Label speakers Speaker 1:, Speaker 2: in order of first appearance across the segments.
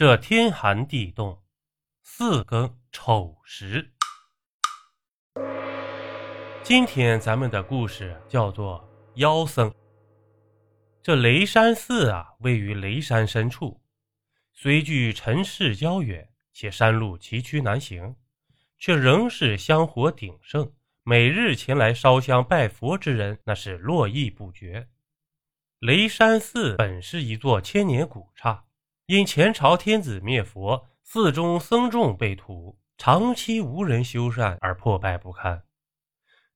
Speaker 1: 这天寒地冻，四更丑时。今天咱们的故事叫做妖僧。这雷山寺啊，位于雷山深处，虽距尘世较远，且山路崎岖难行，却仍是香火鼎盛，每日前来烧香拜佛之人那是络绎不绝。雷山寺本是一座千年古刹。因前朝天子灭佛，寺中僧众被屠，长期无人修缮而破败不堪。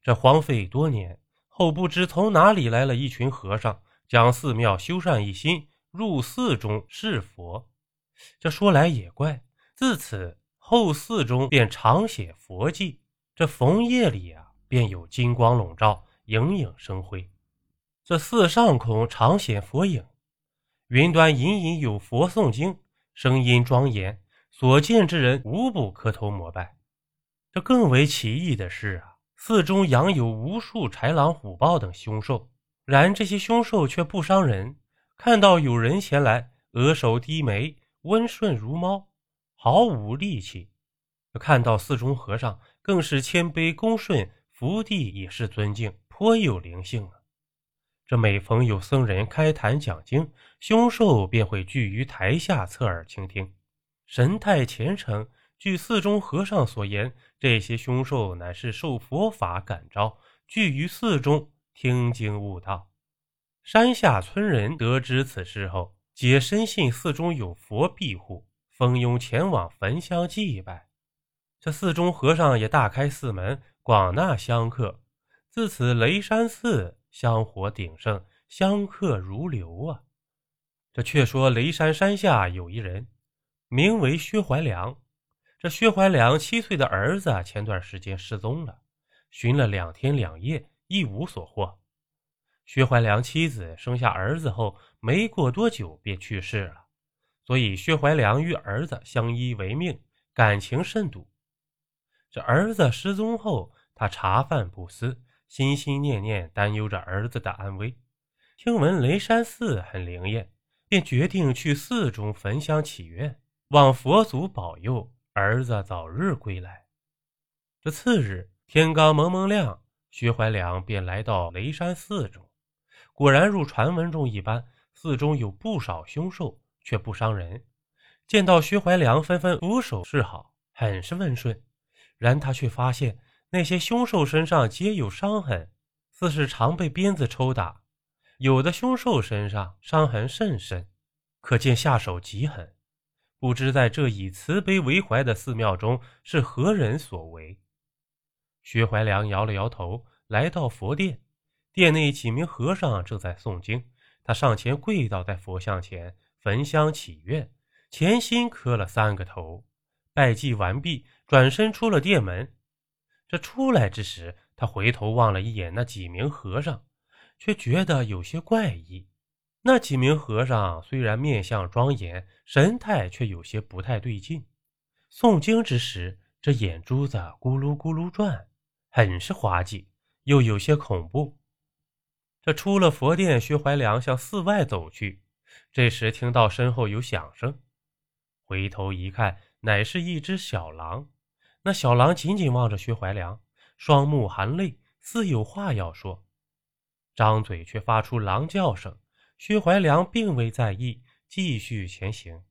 Speaker 1: 这荒废多年后，不知从哪里来了一群和尚，将寺庙修缮一新，入寺中侍佛。这说来也怪，自此后寺中便常写佛迹，这逢夜里啊，便有金光笼罩，影影生辉。这寺上空常显佛影。云端隐隐有佛诵经，声音庄严，所见之人无不磕头膜拜。这更为奇异的是啊，寺中养有无数豺狼虎豹等凶兽，然这些凶兽却不伤人。看到有人前来，额首低眉，温顺如猫，毫无戾气。看到寺中和尚，更是谦卑恭顺，伏地也是尊敬，颇有灵性啊。这每逢有僧人开坛讲经，凶兽便会聚于台下侧耳倾听，神态虔诚。据寺中和尚所言，这些凶兽乃是受佛法感召，聚于寺中听经悟道。山下村人得知此事后，皆深信寺中有佛庇护，蜂拥前往焚香祭拜。这寺中和尚也大开寺门，广纳香客。自此，雷山寺。香火鼎盛，香客如流啊！这却说雷山山下有一人，名为薛怀良。这薛怀良七岁的儿子前段时间失踪了，寻了两天两夜，一无所获。薛怀良妻子生下儿子后，没过多久便去世了，所以薛怀良与儿子相依为命，感情甚笃。这儿子失踪后，他茶饭不思。心心念念，担忧着儿子的安危。听闻雷山寺很灵验，便决定去寺中焚香祈愿，望佛祖保佑儿子早日归来。这次日天刚蒙蒙亮，薛怀良便来到雷山寺中。果然如传闻中一般，寺中有不少凶兽，却不伤人。见到薛怀良，纷纷俯首示好，很是温顺。然他却发现。那些凶兽身上皆有伤痕，似是常被鞭子抽打。有的凶兽身上伤痕甚深，可见下手极狠。不知在这以慈悲为怀的寺庙中是何人所为？薛怀良摇了摇头，来到佛殿。殿内几名和尚正在诵经，他上前跪倒在佛像前，焚香祈愿，虔心磕了三个头，拜祭完毕，转身出了殿门。这出来之时，他回头望了一眼那几名和尚，却觉得有些怪异。那几名和尚虽然面相庄严，神态却有些不太对劲。诵经之时，这眼珠子咕噜咕噜转，很是滑稽，又有些恐怖。这出了佛殿，薛怀良向寺外走去。这时听到身后有响声，回头一看，乃是一只小狼。那小狼紧紧望着薛怀良，双目含泪，似有话要说，张嘴却发出狼叫声。薛怀良并未在意，继续前行。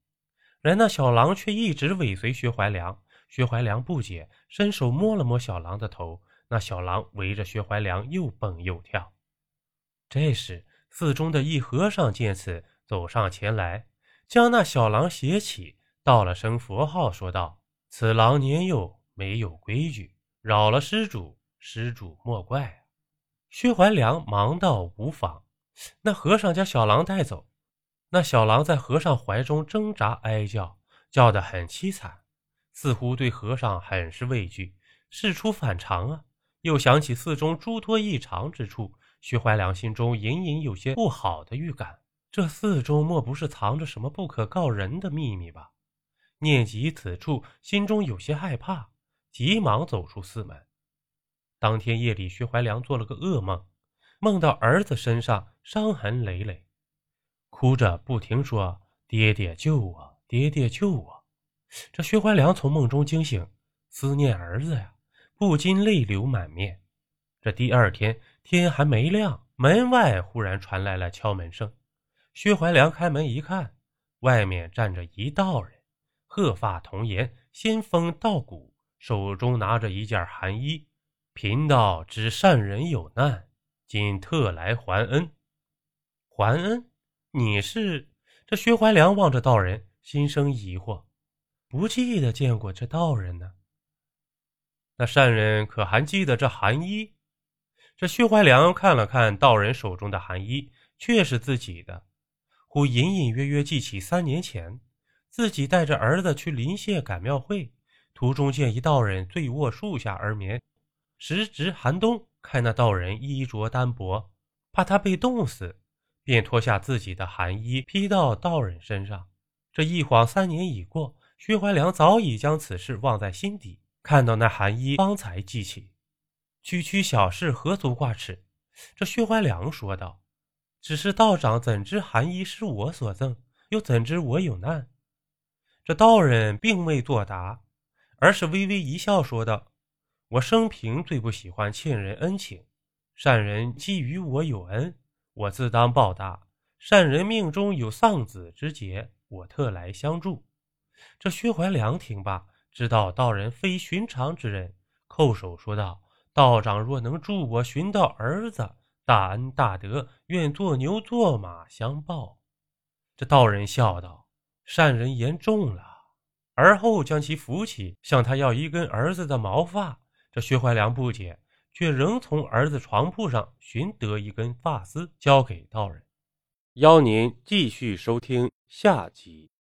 Speaker 1: 然那小狼却一直尾随薛怀良。薛怀良不解，伸手摸了摸小狼的头，那小狼围着薛怀良又蹦又跳。这时，寺中的一和尚见此，走上前来，将那小狼携起，道了声佛号，说道：“此狼年幼。”没有规矩，扰了施主，施主莫怪。薛怀良忙道：“无妨。”那和尚将小狼带走。那小狼在和尚怀中挣扎哀叫，叫得很凄惨，似乎对和尚很是畏惧，事出反常啊！又想起寺中诸多异常之处，薛怀良心中隐隐有些不好的预感。这寺中莫不是藏着什么不可告人的秘密吧？念及此处，心中有些害怕。急忙走出寺门。当天夜里，薛怀良做了个噩梦，梦到儿子身上伤痕累累，哭着不停说：“爹爹救我，爹爹救我！”这薛怀良从梦中惊醒，思念儿子呀，不禁泪流满面。这第二天天还没亮，门外忽然传来了敲门声。薛怀良开门一看，外面站着一道人，鹤发童颜，仙风道骨，手中拿着一件寒衣。贫道知善人有难，今特来还恩。还恩？你是？这薛怀良望着道人，心生疑惑，不记得见过这道人呢。那善人可还记得这寒衣？这薛怀良看了看道人手中的寒衣，却是自己的。忽隐隐约约记起三年前，自己带着儿子去临县赶庙会，途中见一道人醉卧树下而眠。时值寒冬，看那道人衣着单薄，怕他被冻死，便脱下自己的寒衣披到道人身上。这一晃三年已过，薛怀良早已将此事忘在心底。看到那寒衣，方才记起，区区小事何足挂齿。这薛怀良说道。只是道长怎知寒衣是我所赠，又怎知我有难？这道人并未作答，而是微微一笑，说道：“我生平最不喜欢欠人恩情，善人既与我有恩，我自当报答。善人命中有丧子之劫，我特来相助。”这薛怀良听罢，知道道人非寻常之人，叩首说道：“道长若能助我寻到儿子。”大恩大德，愿做牛做马相报。这道人笑道：“善人言重了。”而后将其扶起，向他要一根儿子的毛发。这薛怀良不解，却仍从儿子床铺上寻得一根发丝，交给道人。邀您继续收听下集。